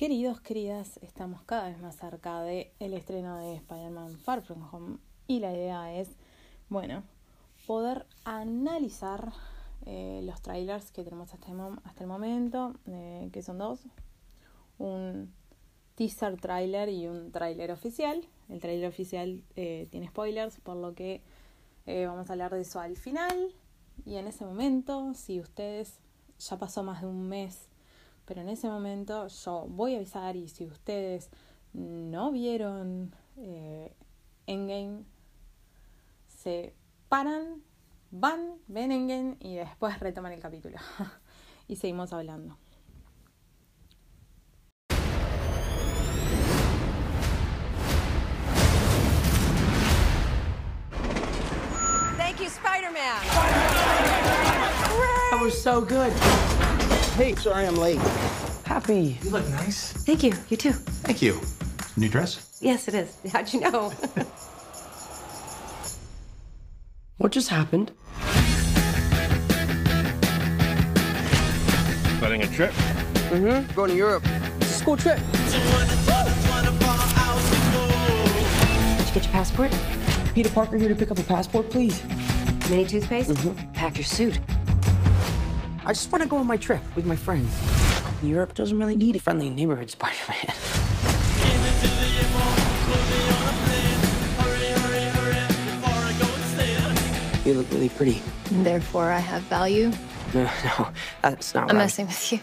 queridos, queridas, estamos cada vez más cerca de estreno de Spider-Man Far From Home y la idea es, bueno, poder analizar eh, los trailers que tenemos hasta el, hasta el momento, eh, que son dos, un teaser trailer y un trailer oficial. El trailer oficial eh, tiene spoilers, por lo que vamos a hablar de eso al final. Y en ese momento, si ustedes ya pasó más de un mes pero en ese momento yo voy a avisar y si ustedes no vieron eh, Endgame, se paran, van, ven Endgame y después retoman el capítulo. y seguimos hablando. Thank you, Spider-Man. That was so good. Hey, sorry I'm late. Happy. You look nice. Thank you. You too. Thank you. New dress? Yes, it is. How'd you know? what just happened? Planning a trip? Mm-hmm. Going to Europe. It's a school trip. Did you get your passport? Peter Parker here to pick up a passport, please. Mini toothpaste? Mm-hmm. Pack your suit. I just want to go on my trip with my friends. Europe doesn't really need a friendly neighborhood Spider-Man. You look really pretty. Therefore, I have value. No, no, that's not I'm right. messing with you.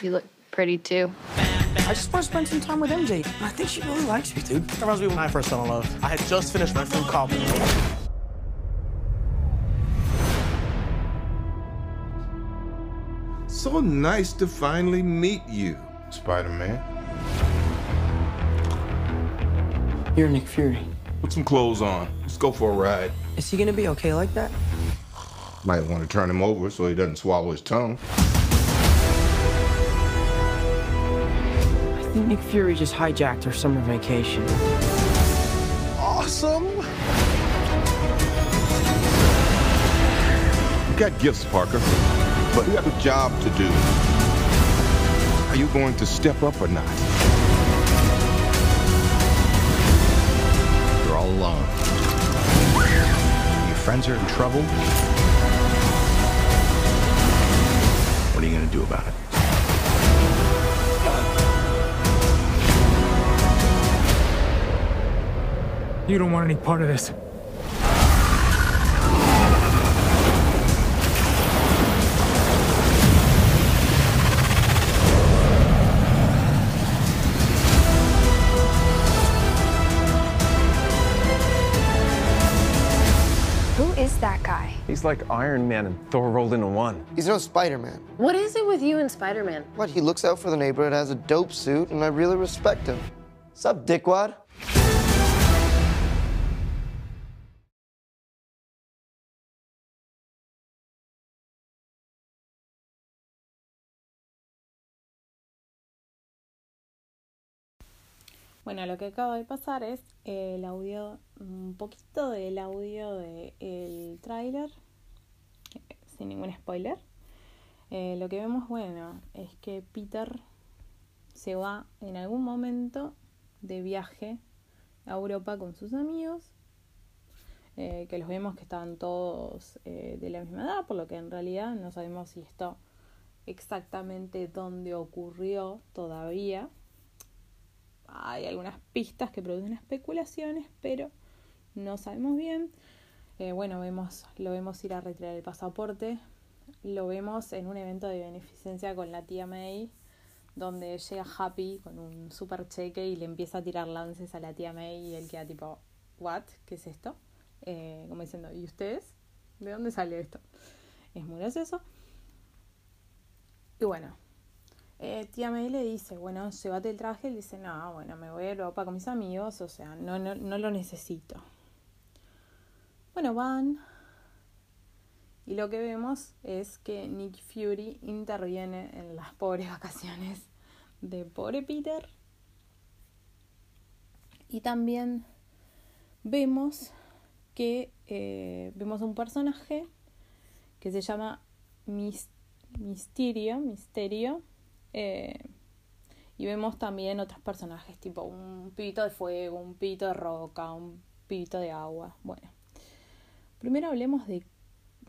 you look pretty too. I just want to spend some time with MJ. I think she really likes me, dude. That reminds me of when I first fell in love. I had just finished my fruit cobbler. So nice to finally meet you, Spider-Man. You're Nick Fury. Put some clothes on. Let's go for a ride. Is he gonna be okay like that? Might want to turn him over so he doesn't swallow his tongue. I think Nick Fury just hijacked our summer vacation. Awesome! You got gifts, Parker, but you have a job to do. Are you going to step up or not? You're all alone. Your friends are in trouble. What are you going to do about it? You don't want any part of this. That guy? He's like Iron Man and Thor rolled into one. He's no Spider-Man. What is it with you and Spider-Man? What, he looks out for the neighborhood, has a dope suit, and I really respect him. Sup, dickwad? Bueno, lo que acaba de pasar es el audio, un poquito del audio del tráiler, sin ningún spoiler. Eh, lo que vemos, bueno, es que Peter se va en algún momento de viaje a Europa con sus amigos, eh, que los vemos que estaban todos eh, de la misma edad, por lo que en realidad no sabemos si esto exactamente dónde ocurrió todavía hay algunas pistas que producen especulaciones, pero no sabemos bien. Eh, bueno, vemos, lo vemos ir a retirar el pasaporte, lo vemos en un evento de beneficencia con la tía May, donde llega Happy con un super cheque y le empieza a tirar lances a la tía May y él queda tipo, ¿what? ¿Qué es esto? Eh, como diciendo, ¿y ustedes? ¿De dónde sale esto? Es muy gracioso. Y bueno, eh, tía May le dice, bueno, llévate el traje. Él dice, no, bueno, me voy a Europa con mis amigos, o sea, no, no, no lo necesito. Bueno, van. Y lo que vemos es que Nick Fury interviene en las pobres vacaciones de pobre Peter. Y también vemos que eh, vemos un personaje que se llama Mis Misterio, Misterio, eh, Y vemos también otros personajes, tipo un pibito de fuego, un pibito de roca, un pibito de agua. Bueno, primero hablemos de,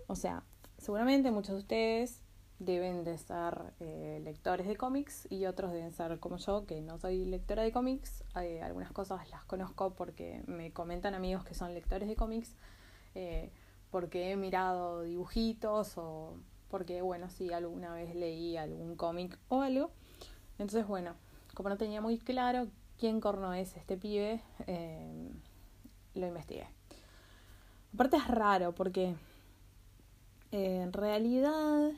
o sea, seguramente muchos de ustedes deben de ser eh, lectores de cómics y otros deben ser como yo, que no soy lectora de cómics. Eh, algunas cosas las conozco porque me comentan amigos que son lectores de cómics, porque he mirado dibujitos o porque, bueno, sí, alguna vez leí algún cómic o algo. Entonces, bueno, como no tenía muy claro quién corno es este pibe, lo investigué. Aparte es raro porque en realidad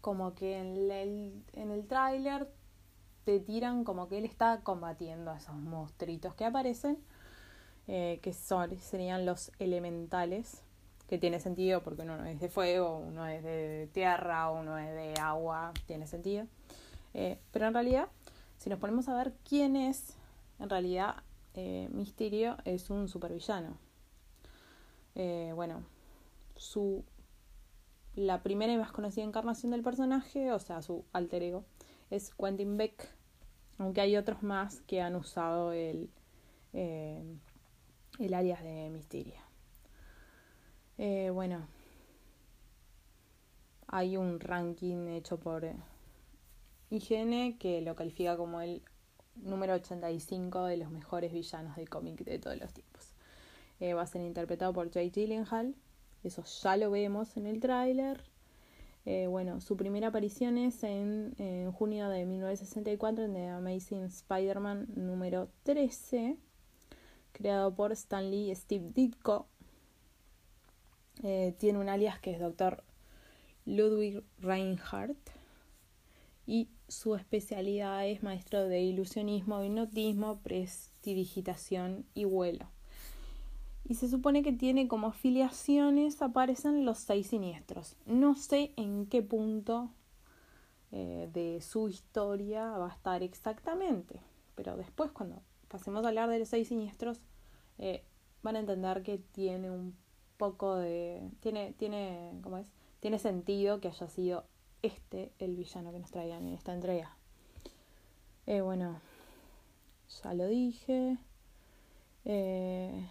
como que en el, en el tráiler te tiran como que él está combatiendo a esos monstruitos que aparecen, eh, que son, serían los elementales, que tiene sentido porque uno es de fuego, uno es de tierra, uno es de agua, tiene sentido. Eh, pero en realidad, si nos ponemos a ver quién es, en realidad eh, Misterio es un supervillano. bueno, su la primera y más conocida encarnación del personaje, o sea, su alter ego, es Quentin Beck, aunque hay otros más que han usado el, eh, el alias de Misteria. Eh, bueno, hay un ranking hecho por IGN que lo califica como el número 85 de los mejores villanos de cómic de todos los tiempos. Eh, va a ser interpretado por Jay Gyllenhaal eso ya lo vemos en el tráiler. Eh, bueno, su primera aparición es en, junio de 1964 en The Amazing Spider-Man número 13, creado por Stan Lee y Steve Ditko. Eh, tiene un alias que es Dr. Ludwig Reinhardt y su especialidad es maestro de ilusionismo, hipnotismo, prestidigitación y vuelo y se supone que tiene como afiliaciones aparecen los seis siniestros. No sé en qué punto eh, de su historia va a estar exactamente, pero después cuando pasemos a hablar de los seis siniestros eh, van a entender que tiene un poco de tiene tiene cómo es tiene sentido que haya sido este el villano que nos traían en esta entrega. Eh, bueno, ya lo dije. Eh,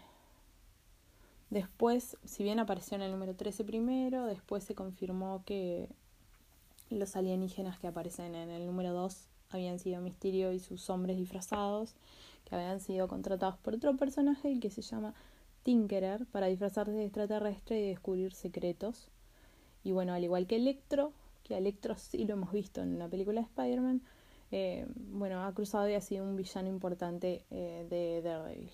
Después, si bien apareció en el número 13 primero, después se confirmó que los alienígenas que aparecen en el número 2 habían sido Misterio y sus hombres disfrazados, que habían sido contratados por otro personaje que se llama Tinkerer para disfrazarse de extraterrestre y descubrir secretos. Y bueno, al igual que Electro, que Electro sí lo hemos visto en la película de Spider-Man, eh, bueno, ha cruzado y ha sido un villano importante eh, de Daredevil.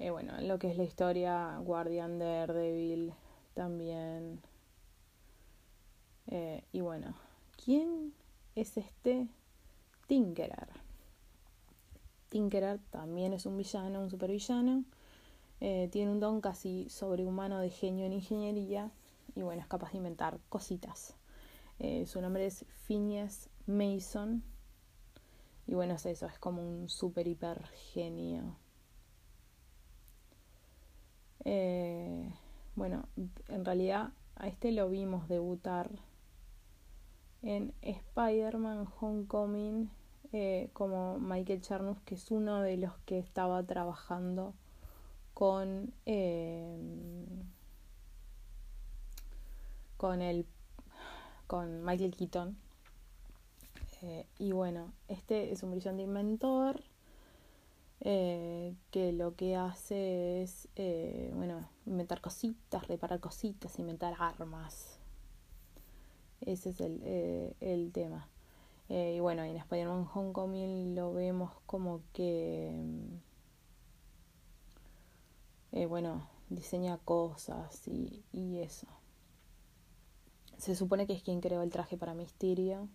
Eh, bueno, lo que es la historia, Guardian Daredevil también. Eh, y bueno, ¿quién es este Tinkerer? Tinkerer también es un villano, un supervillano. Eh, tiene un don casi sobrehumano de genio en ingeniería y bueno, es capaz de inventar cositas. su nombre es Phineas Mason y bueno, es eso, es como un super hiper genio. Eh, bueno, en realidad a este lo vimos debutar en Spider-Man Homecoming eh, como Michael Charnus, que es uno de los que estaba trabajando con eh, con el con Michael Keaton y bueno este es un brillante inventor eh, que lo que hace es, eh, bueno, inventar cositas, reparar cositas, inventar armas. Ese es el, eh, el tema. Y bueno, en Spider-Man Homecoming lo vemos como que, bueno, diseña cosas y, y eso. Se supone que es quien creó el traje para Mysterio.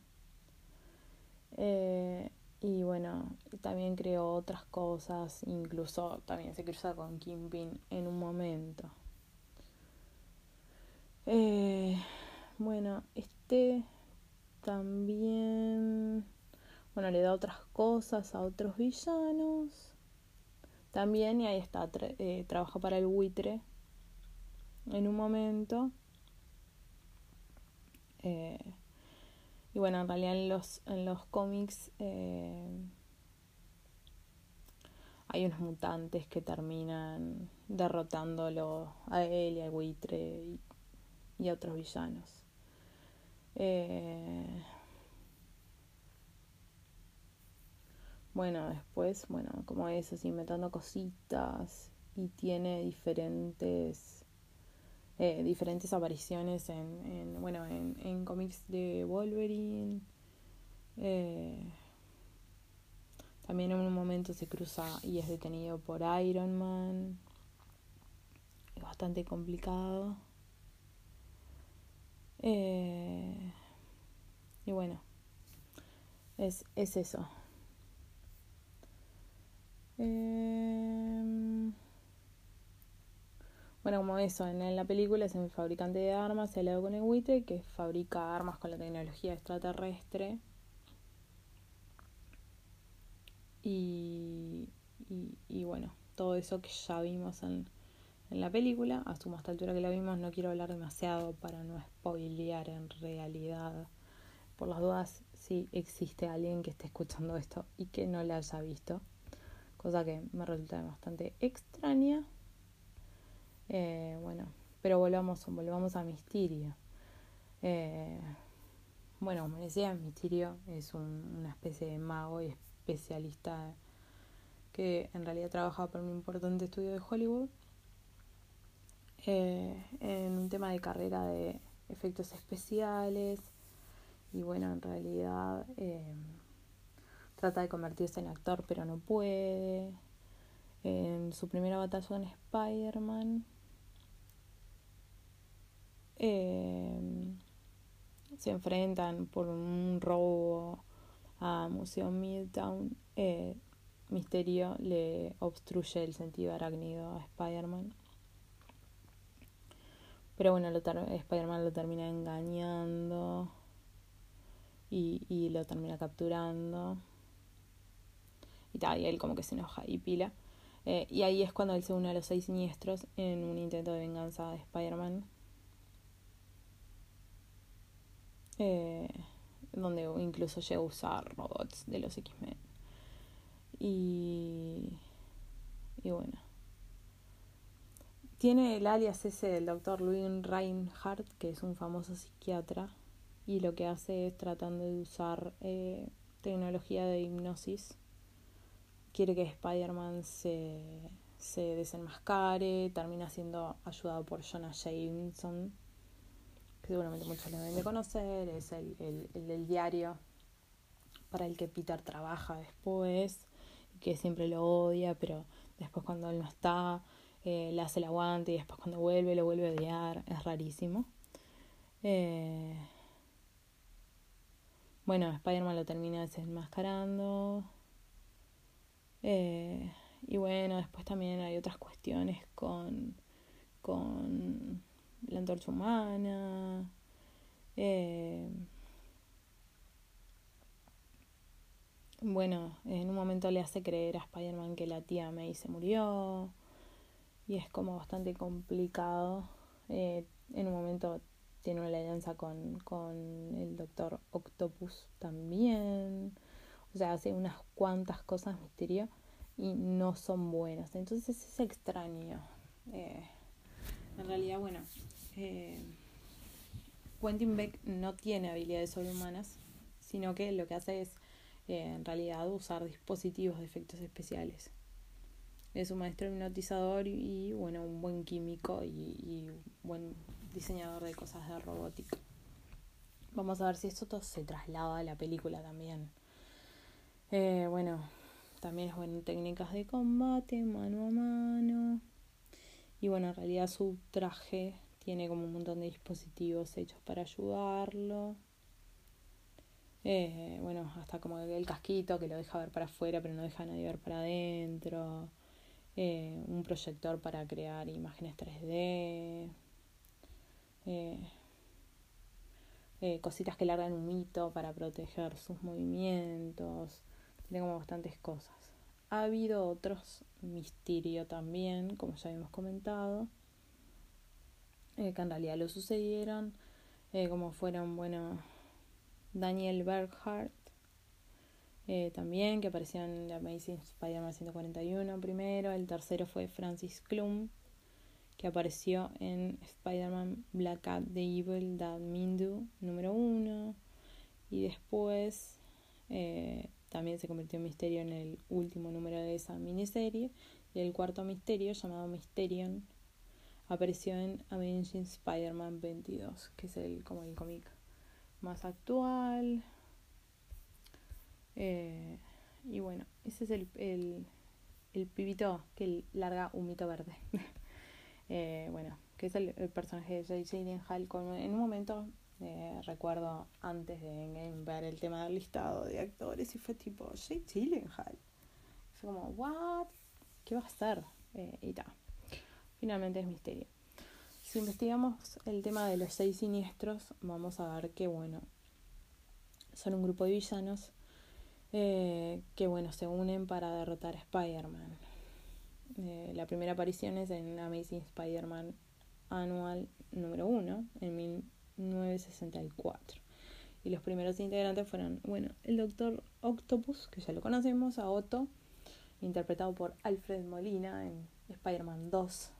Eh, y bueno, también creó otras cosas, incluso también se cruza con Kingpin en un momento. Eh, bueno, este también, bueno, le da otras cosas a otros villanos. También, y ahí está, eh, trabaja para el buitre en un momento. Eh, y bueno, en realidad en los, en los cómics eh, hay unos mutantes que terminan derrotándolo a él y al buitre y, y a otros villanos. Eh, bueno, después, bueno, como es así, inventando cositas y tiene diferentes eh, diferentes apariciones en, en bueno en, en, cómics de Wolverine eh, también en un momento se cruza y es detenido por Iron Man. Es bastante complicado eh, y bueno es, es eso eh, bueno, como eso, en la película es el fabricante de armas, el con el que fabrica armas con la tecnología extraterrestre. Y, y, y bueno, todo eso que ya vimos en, en la película, asumo a esta altura que la vimos, no quiero hablar demasiado para no spoilear en realidad. Por las dudas, si existe alguien que esté escuchando esto y que no la haya visto, cosa que me resulta bastante extraña. Eh, bueno, pero volvamos, volvamos a Misterio. Eh, bueno, como decía, Misterio es un, una especie de mago y especialista que en realidad trabaja para un importante estudio de Hollywood eh, en un tema de carrera de efectos especiales y bueno, en realidad eh, trata de convertirse en actor pero no puede. En su primera batalla en Spider-Man eh, se enfrentan por un robo a Museo Midtown. Eh, Misterio le obstruye el sentido arácnido a Spider-Man. Pero bueno, Spider-Man lo termina engañando y, y lo termina capturando. Y tal, y él como que se enoja y pila. Eh, y ahí es cuando él se une a los seis siniestros en un intento de venganza de Spider-Man. Eh, donde incluso llega a usar robots de los X-Men. Y, y bueno. Tiene el alias ese del doctor Louis Reinhardt, que es un famoso psiquiatra, y lo que hace es tratando de usar eh, tecnología de hipnosis. Quiere que Spider-Man se, se desenmascare, termina siendo ayudado por Jonah Jameson, que seguramente muchos lo deben de conocer, es el, el, el diario para el que Peter trabaja después, que siempre lo odia, pero después cuando él no está, eh, le hace el aguante y después cuando vuelve lo vuelve a odiar, es rarísimo. Eh, bueno, Spider-Man lo termina desenmascarando. Eh, y bueno, después también hay otras cuestiones con, con la antorcha humana. Eh, bueno, en un momento le hace creer a Spider-Man que la tía May se murió y es como bastante complicado. Eh, en un momento tiene una alianza con, con el Doctor Octopus también. O sea, hace unas cuantas cosas misterio y no son buenas. Entonces es extraño. Eh, en realidad, bueno, eh, Quentin Beck no tiene habilidades sobrehumanas, sino que lo que hace es, eh, en realidad, usar dispositivos de efectos especiales. Es un maestro hipnotizador y, bueno, un buen químico y, y, buen diseñador de cosas de robótica. Vamos a ver si esto todo se traslada a la película también. Eh, bueno, también es bueno técnicas de combate, mano a mano. Y bueno, en realidad su traje tiene como un montón de dispositivos hechos para ayudarlo. Eh, bueno, hasta como el casquito que lo deja ver para afuera pero no deja a nadie ver para adentro. Eh, un proyector para crear imágenes 3D. Eh, eh, cositas que largan un mito para proteger sus movimientos. Tiene como bastantes cosas. Ha habido otros misterio también, como ya habíamos comentado, que en realidad lo sucedieron, como fueron, bueno, Daniel Berghardt, eh, también, que apareció en Amazing Spider-Man 141 primero. El tercero fue Francis Klum, que apareció en Spider-Man Black Cat The Evil That Mindu número 1. Y después eh, también se convirtió en misterio en el último número de esa miniserie. Y el cuarto misterio, llamado Mysterion, apareció en Amazing Spider-Man 22, que es el, como el cómic más actual. Eh, y bueno, ese es el, el, el pibito que larga un mito verde. eh, bueno, que es el, el personaje de Jay Gyllenhaal. Con, en un momento eh, recuerdo antes de ver el tema del listado de actores y fue tipo Jay Gyllenhaal. Fue como, ¿what? ¿Qué va a hacer? Y tal. Finalmente es misterio. Si investigamos el tema de los seis siniestros, vamos a ver que, bueno, son un grupo de villanos eh, que, bueno, se unen para derrotar a Spider-Man. Eh, la primera aparición es en Amazing Spider-Man Anual número 1, en 1964. Y los primeros integrantes fueron, bueno, el Doctor Octopus, que ya lo conocemos, a Otto, interpretado por Alfred Molina en Spider-Man 2,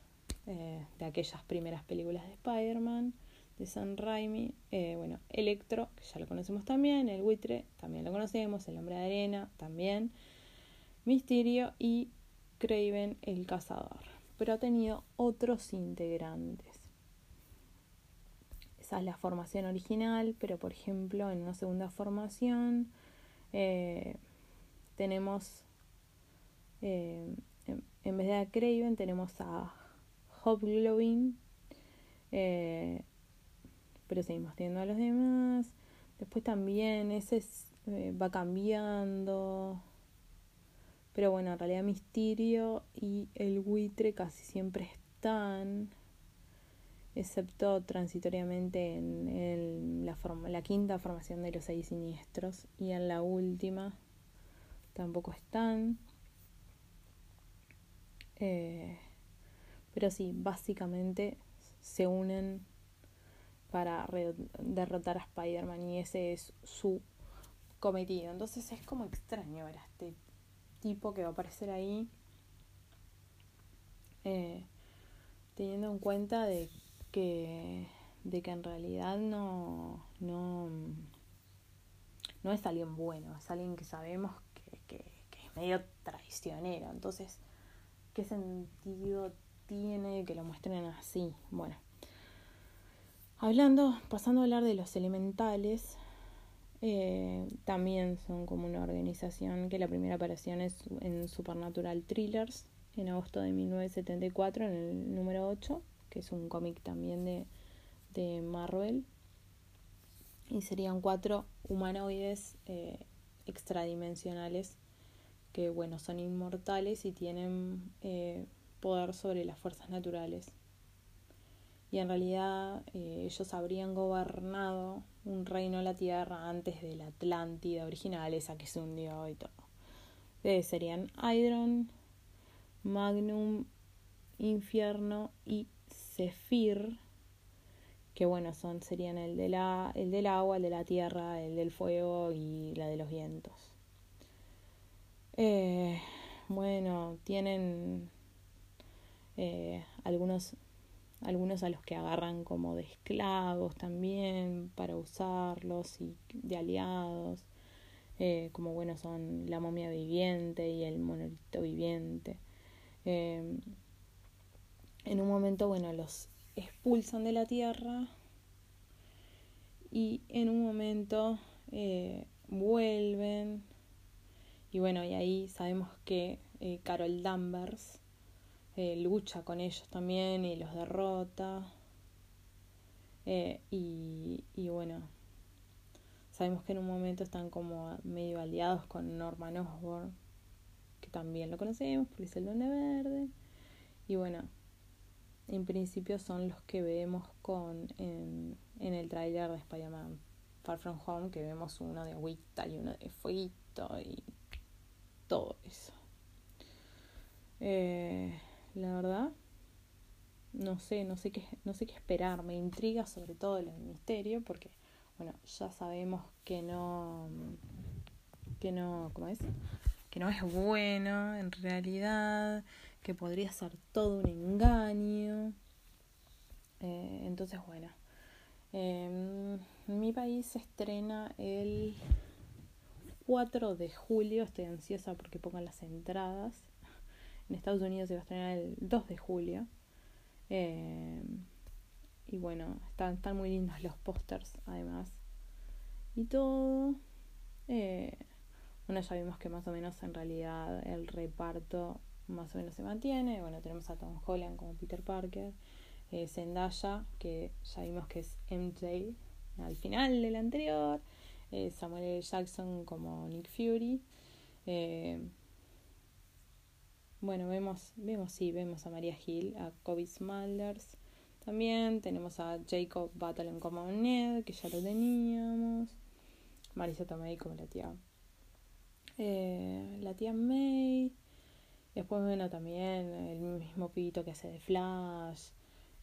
eh, de aquellas primeras películas de Spider-Man, de Sam Raimi. Eh, bueno, Electro, que ya lo conocemos también, el buitre, también lo conocemos, el hombre de arena, también. Mysterio y Craven el cazador. Pero ha tenido otros integrantes. Esa es la formación original, pero por ejemplo, en una segunda formación eh, tenemos, eh, en, vez de Craven, tenemos a Hobgoblin, pero seguimos teniendo a los demás. Después también ese es, eh, va cambiando. Pero bueno, en realidad Misterio y el buitre casi siempre están, excepto transitoriamente en, en la, forma, la quinta formación de los seis siniestros y en la última tampoco están. Eh, pero sí, básicamente se unen para derrotar a Spider-Man y ese es su cometido. Entonces es como extraño ver a este tipo que va a aparecer ahí. Eh, teniendo en cuenta de que de que en realidad no no no es alguien bueno es alguien que sabemos que, que, que es medio traicionero entonces qué sentido tiene que lo muestren así bueno hablando pasando a hablar de los elementales eh, también son como una organización que la primera aparición es en Supernatural Thrillers en agosto de 1974 en el número 8 que es un cómic también de, de Marvel. Y serían cuatro humanoides eh, extradimensionales que bueno son inmortales y tienen eh, poder sobre las fuerzas naturales y en realidad eh, ellos habrían gobernado un reino en la tierra antes de la Atlántida original esa que se hundió y todo. Eh, serían Hydron Magnum Infierno y Zephyr que bueno son serían el de la el del agua el de la tierra el del fuego y la de los vientos. Eh, bueno tienen eh, algunos algunos a los que agarran como de esclavos también para usarlos y de aliados eh, como bueno son la momia viviente y el monolito viviente. Eh, en un momento bueno los expulsan de la tierra y en un momento eh, vuelven. Y bueno y ahí sabemos que eh, Carol Danvers eh, lucha con ellos también y los derrota. Eh, y, y bueno sabemos que en un momento están como medio aliados con Norman Osborn que también lo conocemos porque es el Duende Verde. Y bueno en principio son los que vemos con en, en el tráiler de Spider-Man Far From Home que vemos uno de agüita y uno de fueguito y todo eso. Eh, la verdad no sé no sé qué no sé qué esperar me intriga sobre todo el misterio porque bueno, ya sabemos que no, que no, ¿cómo es? Que no es bueno en realidad, que podría ser todo un engaño. Eh, entonces, bueno, eh, mi país se estrena el 4 de julio, estoy ansiosa porque pongan las entradas. En Estados Unidos se va a estrenar el 2 de julio. Eh, y bueno, están, están muy lindos los pósters además. Y todo. Eh, bueno, ya vimos que más o menos en realidad el reparto más o menos se mantiene. Bueno, tenemos a Tom Holland como Peter Parker. Eh, Zendaya, que ya vimos que es MJ al final del anterior. Eh, Samuel L. Jackson como Nick Fury. Bueno, vemos, vemos, sí, vemos a Maria Hill, a Kobe Smulders. También tenemos a Jacob Batalon como Ned, que ya lo teníamos. Marisa Tomei como la tía. Eh, la tía May. Después, bueno, también el mismo pito que hace de Flash.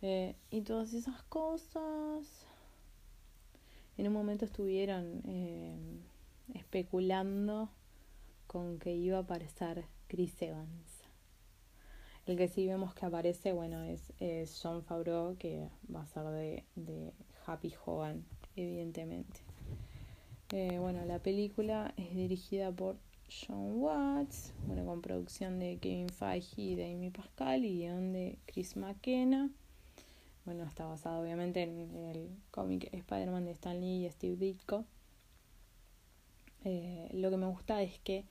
Eh, y todas esas cosas. En un momento estuvieron eh, especulando con que iba a aparecer Chris Evans. El que sí vemos que aparece, bueno, es, John Favreau, que va a ser de, de Happy Hogan, evidentemente. Eh, bueno, la película es dirigida por John Watts, bueno, con producción de Kevin Feige y de Amy Pascal y guion de Chris McKenna. Bueno, está basado obviamente en el cómic Spider-Man de Stan Lee y Steve Ditko. Eh, lo que me gusta es que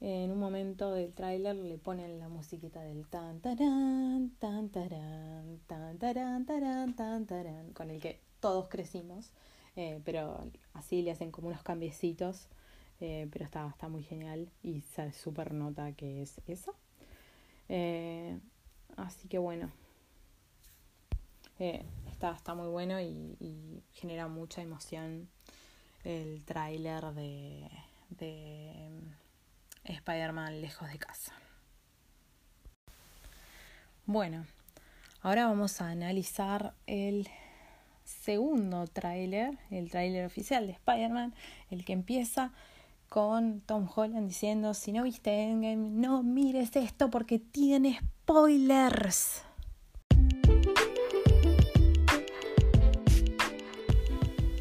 en un momento del tráiler le ponen la musiquita del tan tarán, tan tarán, tan tarán, tarán, tan tarán, con el que todos crecimos, eh, pero así le hacen como unos cambiecitos, eh, pero está, está muy genial y se super nota que es eso. Eh, así que bueno, está, está muy bueno y, y genera mucha emoción el tráiler de, de Spider-Man lejos de casa. Bueno, ahora vamos a analizar el segundo tráiler, el tráiler oficial de Spider-Man, el que empieza con Tom Holland diciendo, si no viste Endgame, no mires esto porque tiene spoilers.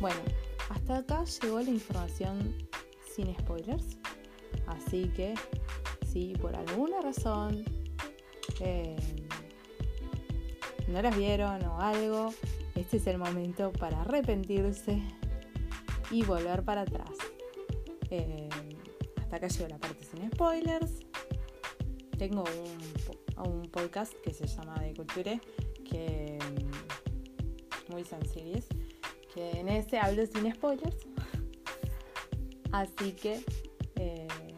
Bueno, hasta acá llegó la información sin spoilers. Así que si por alguna razón eh, no las vieron o algo, este es el momento para arrepentirse y volver para atrás. Eh, hasta acá llegó la parte sin spoilers. Tengo un, podcast que se llama De Culture, que muy sencillo, que en ese hablo sin spoilers. Así que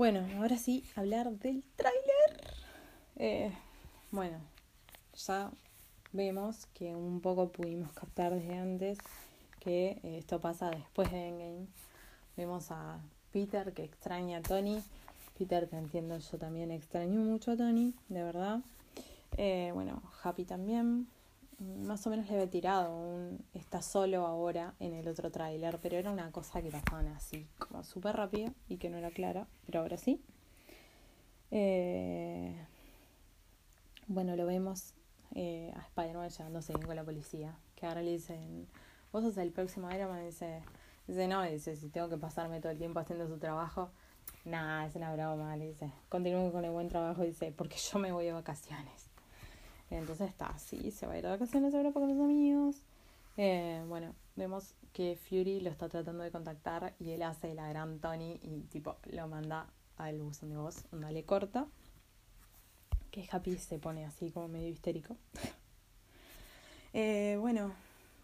Bueno, ahora sí, hablar del tráiler. Eh, bueno, ya vemos que un poco pudimos captar desde antes que eh, esto pasa después de Endgame. Vemos a Peter que extraña a Tony. Peter, te entiendo, yo también extraño mucho a Tony, de verdad. Eh, bueno, Happy también. Más o menos le había tirado un está solo ahora en el otro tráiler, pero era una cosa que pasaban así, como súper rápido y que no era clara, pero ahora sí. Eh, bueno, lo vemos eh, a Spider-Man llevándose bien con la policía, que ahora le dicen, vos sos el próximo Iron Man, dice, dice, no, dice, si tengo que pasarme todo el tiempo haciendo su trabajo, nada, es una broma, le dice, continúe con el buen trabajo, dice, porque yo me voy de vacaciones. Entonces está así, se va a ir de vacaciones a Europa con los amigos. Eh, bueno, vemos que Fury lo está tratando de contactar y él hace la gran Tony y tipo lo manda al buzón de voz, onda le corta. Que Happy se pone así como medio histérico. Eh, bueno,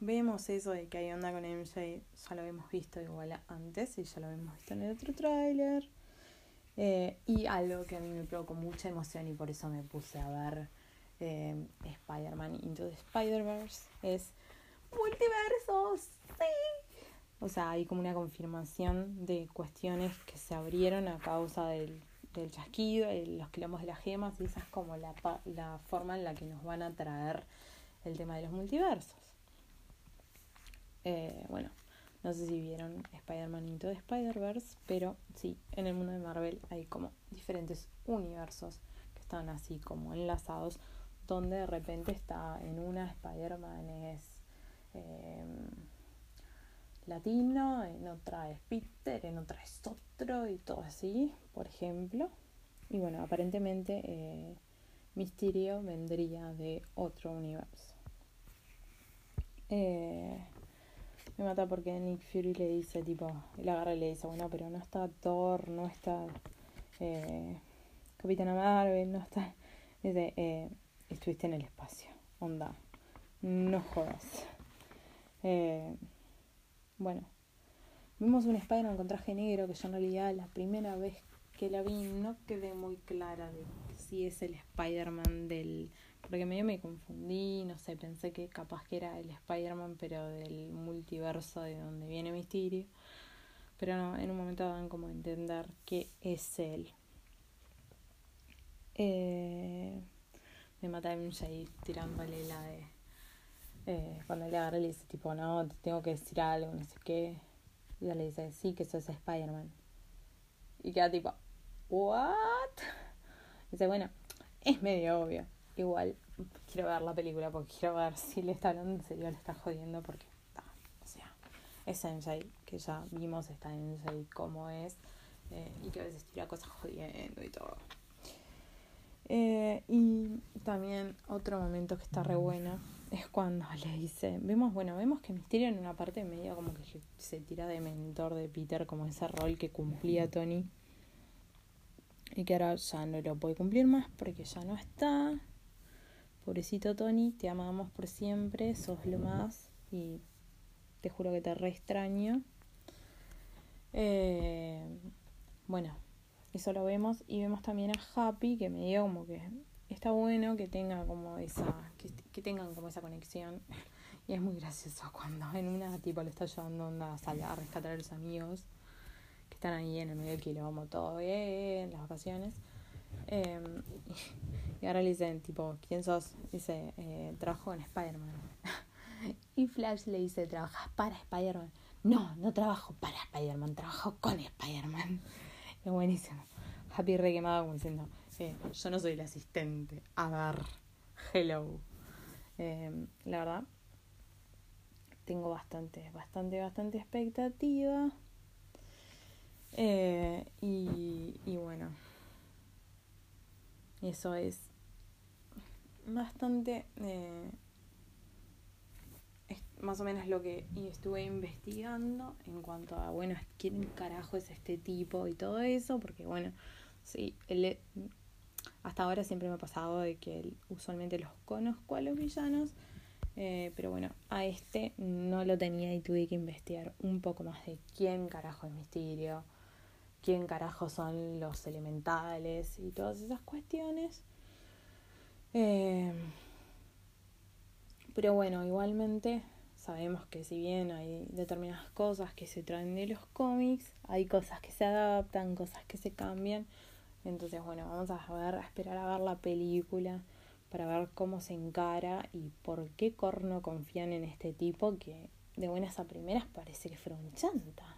vemos eso de que hay onda con MJ, ya lo habíamos visto igual antes y ya lo habíamos visto en el otro tráiler. Eh, y algo que a mí me provocó mucha emoción y por eso me puse a ver Spider-Man Into the Spider-Verse es multiversos, sí. O sea, hay como una confirmación de cuestiones que se abrieron a causa del, del chasquido, los quilombos de las gemas y esa es como la, la forma en la que nos van a traer el tema de los multiversos. Eh, bueno, no sé si vieron Spider-Man Into the Spider-Verse, pero sí, en el mundo de Marvel hay como diferentes universos que están así como enlazados, donde de repente está en una Spider-Man es eh, latino, en otra es Peter, en otra es otro y todo así, por ejemplo. Y bueno, aparentemente eh, Mysterio vendría de otro universo. Eh, me mata porque Nick Fury le dice, tipo, él agarra y le dice, bueno, pero no está Thor, no está eh, Capitana Marvel, no está... Dice, eh, estuviste en el espacio, onda, no jodas. Eh, bueno, vimos un Spider-Man con traje negro que yo en realidad la primera vez que la vi no quedé muy clara de si es el Spider-Man del... Porque medio me confundí, no sé, pensé que capaz que era el Spider-Man pero del multiverso de donde viene Mysterio. Pero no, en un momento dan como a entender que es él. Eh, me mata MJ tirándole la de... eh, cuando le agarra le dice tipo, no, te tengo que decir algo, no sé qué. Y ella le dice, sí, que sos Spider-Man. Y queda tipo, ¿what? Dice, bueno, es medio obvio. Igual quiero ver la película porque quiero ver si le está hablando en serio le está jodiendo porque, o sea, es MJ, que ya vimos está MJ cómo es eh, y que a veces tira cosas jodiendo y todo. Eh, y también otro momento que está re bueno es cuando le dice, vemos, bueno, vemos que Misterio en una parte medio como que se tira de mentor de Peter, como ese rol que cumplía Tony. Y que ahora ya no lo puede cumplir más porque ya no está. Pobrecito Tony, te amamos por siempre, sos lo más y te juro que te re extraño. Eh, bueno, eso lo vemos y vemos también a Happy que me dio como que está bueno que tenga como esa que, que tengan como esa conexión y es muy gracioso cuando en una tipo le está ayudando onda a, sal- a rescatar a los amigos que están ahí en el medio del quilombo todo bien las vacaciones Eh, y ahora le dicen tipo ¿quién sos? dice eh, trabajo en Spider-Man y Flash le dice ¿trabajas para Spider-Man? no, no trabajo para Spider-Man trabajo con Spider-Man es buenísimo. Happy re quemado como diciendo, eh, yo no soy el asistente. A ver, hello. Eh, la verdad, tengo bastante, bastante, bastante expectativa. Eh, y, y bueno, eso es bastante... eh, más o menos lo que estuve investigando en cuanto a, bueno, quién carajo es este tipo y todo eso, porque bueno, sí, él, hasta ahora siempre me ha pasado de que usualmente los conozco a los villanos, eh, pero bueno, a este no lo tenía y tuve que investigar un poco más de quién carajo es Misterio, quién carajo son los elementales y todas esas cuestiones. Eh, pero bueno, igualmente sabemos que si bien hay determinadas cosas que se traen de los cómics, hay cosas que se adaptan, cosas que se cambian. Entonces, bueno, vamos a esperar a ver la película para ver cómo se encara y por qué corno confían en este tipo que de buenas a primeras parece que fuera un chanta.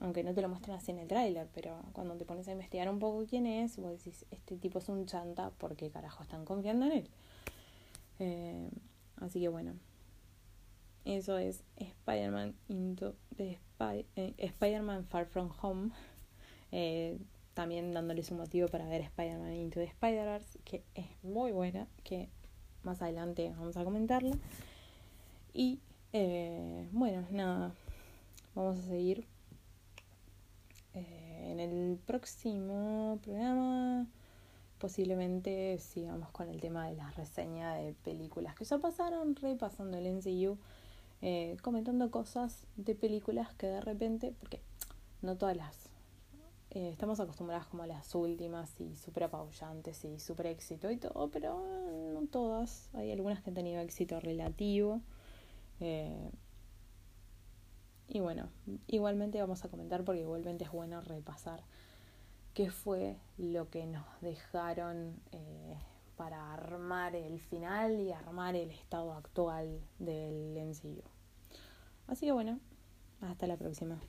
Aunque no te lo muestran así en el tráiler, pero cuando te pones a investigar un poco quién es, vos decís, este tipo es un chanta, ¿por qué carajo están confiando en él? Eh, Así que bueno, eso es Spider-Man Spy eh, Spider-Man Far From Home. Eh, también dándoles un motivo para ver Spider-Man Into the Spider-Verse, que es muy buena, que más adelante vamos a comentarla. Y eh, bueno, nada, vamos a seguir eh, en el próximo programa. posiblemente sigamos con el tema de la reseña de películas que ya pasaron, repasando el MCU, eh, comentando cosas de películas que de repente, porque no todas las eh, estamos acostumbradas como a las últimas y súper apabullantes y súper éxito y todo, pero no todas. Hay algunas que han tenido éxito relativo. Eh, y bueno, igualmente vamos a comentar porque igualmente es bueno repasar qué fue lo que nos dejaron para armar el final y armar el estado actual del MCU. Así que bueno, hasta la próxima.